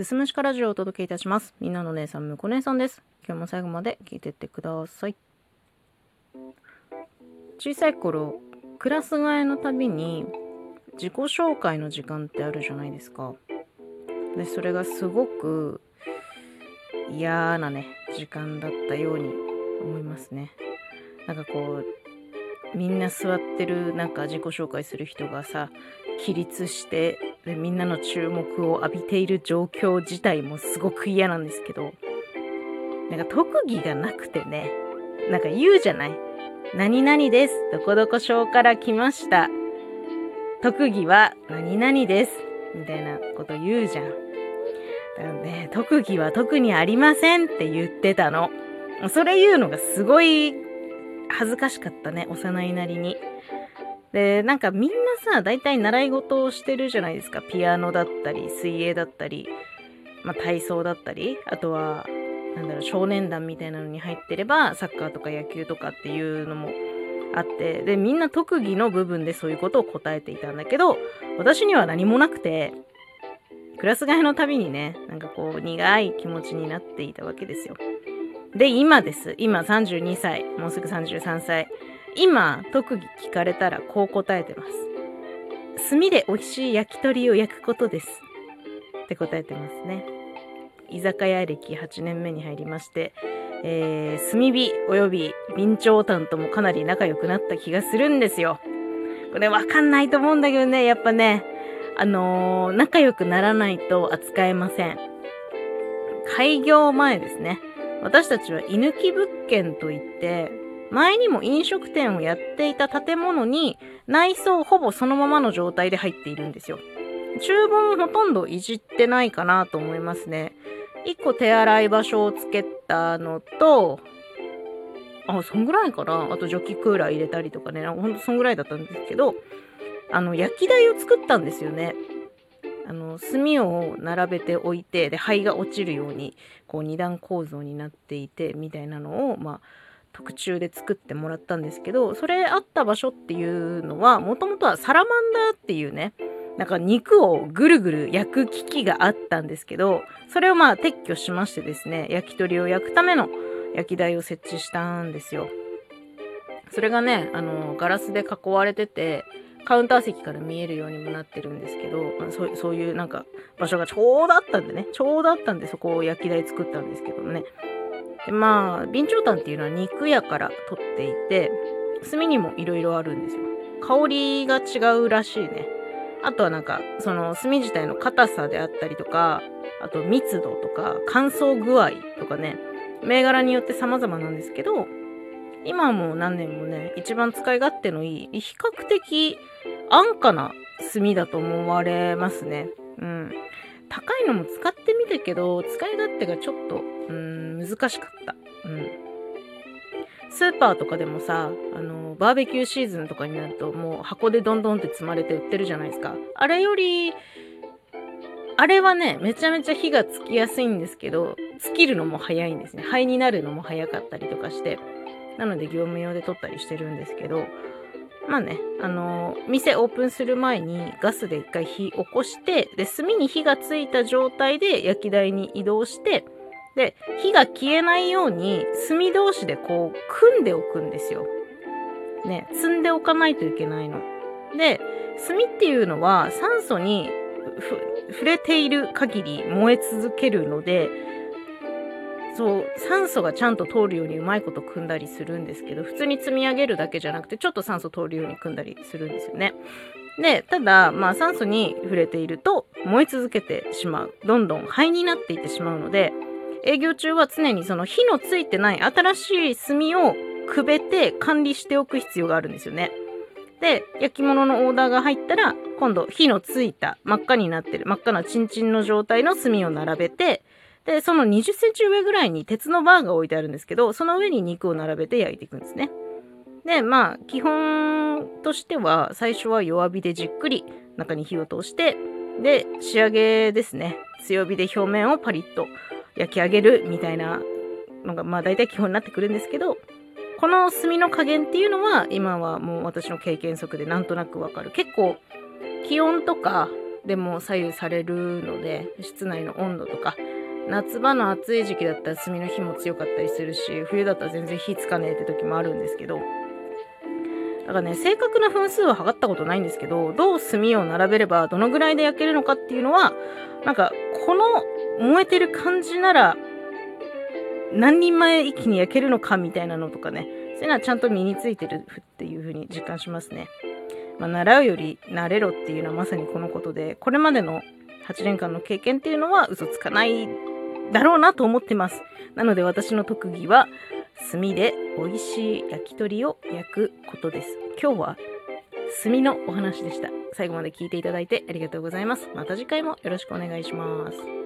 すすむしかラジオをお届けいたします。みんなの姉さん、むこ姉さんです。今日も最後まで聞いてってください。小さい頃、クラス替えのたびに自己紹介の時間ってあるじゃないですか。で、それがすごく嫌なね、時間だったように思いますね。なんかこう、みんな座ってるなんか自己紹介する人がさ、起立してでみんなの注目を浴びている状況自体もすごく嫌なんですけど、なんか特技がなくてね、なんか言うじゃない何々です。どこどこ省から来ました。特技は何々です。みたいなこと言うじゃん。だからね、特技は特にありませんって言ってたの。それ言うのがすごい恥ずかしかったね、幼いなりに。で、なんかみんなさ、大体習い事をしてるじゃないですか。ピアノだったり、水泳だったり、まあ体操だったり、あとは、なんだろう、少年団みたいなのに入ってれば、サッカーとか野球とかっていうのもあって、で、みんな特技の部分でそういうことを答えていたんだけど、私には何もなくて、クラス替えのたびにね、なんかこう、苦い気持ちになっていたわけですよ。で、今です。今32歳、もうすぐ33歳。今、特技聞かれたらこう答えてます。炭で美味しい焼き鳥を焼くことです。って答えてますね。居酒屋歴8年目に入りまして、えー、炭火および備長炭ともかなり仲良くなった気がするんですよ。これわかんないと思うんだけどね、やっぱね、あのー、仲良くならないと扱えません。開業前ですね。私たちは居抜き物件といって、前にも飲食店をやっていた建物に内装ほぼそのままの状態で入っているんですよ。厨房もほとんどいじってないかなと思いますね。一個手洗い場所をつけたのと、あ、そんぐらいかな。あと除気クーラー入れたりとかね、ほんとそんぐらいだったんですけど、あの、焼き台を作ったんですよね。あの、炭を並べておいて、で、灰が落ちるように、こう二段構造になっていて、みたいなのを、まあ、特注で作ってもらったんですけど、それあった場所っていうのは、もともとはサラマンダーっていうね、なんか肉をぐるぐる焼く機器があったんですけど、それをまあ撤去しましてですね、焼き鳥を焼くための焼き台を設置したんですよ。それがね、あの、ガラスで囲われてて、カウンター席から見えるようにもなってるんですけど、まあ、そうそういうなんか場所がちょうどあったんでね、ちょうどあったんでそこを焼き台作ったんですけどね。でまあ、備長炭っていうのは肉屋から取っていて、炭にもいろいろあるんですよ。香りが違うらしいね。あとはなんか、その炭自体の硬さであったりとか、あと密度とか乾燥具合とかね、銘柄によって様々なんですけど、今はもう何年もね、一番使い勝手のいい、比較的安価な炭だと思われますね。うん。高いのも使ってみたけど、使い勝手がちょっと、うん、難しかった。うん。スーパーとかでもさ、あの、バーベキューシーズンとかになると、もう箱でどんどんって積まれて売ってるじゃないですか。あれより、あれはね、めちゃめちゃ火がつきやすいんですけど、尽きるのも早いんですね。灰になるのも早かったりとかして。なので業務用で撮ったりしてるんですけど、まあね、あの店オープンする前にガスで一回火起こして、で、炭に火がついた状態で焼き台に移動して、で、火が消えないように炭同士でこう組んでおくんですよ。ね、積んでおかないといけないの。で、炭っていうのは酸素に触れている限り燃え続けるので、そう、酸素がちゃんと通るようにうまいこと組んだりするんですけど、普通に積み上げるだけじゃなくて、ちょっと酸素通るように組んだりするんですよね。で、ただ、まあ酸素に触れていると燃え続けてしまう。どんどん灰になっていってしまうので、営業中は常にその火のついてない新しい炭をくべて管理しておく必要があるんですよね。で、焼き物のオーダーが入ったら、今度火のついた真っ赤になってる真っ赤なチンチンの状態の炭を並べて、で、その20センチ上ぐらいに鉄のバーが置いてあるんですけど、その上に肉を並べて焼いていくんですね。で、まあ、基本としては、最初は弱火でじっくり中に火を通して、で、仕上げですね。強火で表面をパリッと焼き上げるみたいなのが、まあ大体基本になってくるんですけど、この炭の加減っていうのは、今はもう私の経験則でなんとなくわかる。結構、気温とか、でも左右されるので、室内の温度とか、夏場の暑い時期だったら炭の火も強かったりするし、冬だったら全然火つかねえって時もあるんですけど、だからね、正確な分数は測ったことないんですけど、どう炭を並べればどのぐらいで焼けるのかっていうのは、なんか、この燃えてる感じなら、何人前一気に焼けるのかみたいなのとかね、そういうのはちゃんと身についてるっていう風に実感しますね。まあ、習うより慣れろっていうのはまさにこのことで、これまでの8年間の経験っていうのは嘘つかないだろうなと思ってます。なので私の特技は炭で美味しい焼き鳥を焼くことです。今日は炭のお話でした。最後まで聞いていただいてありがとうございます。また次回もよろしくお願いします。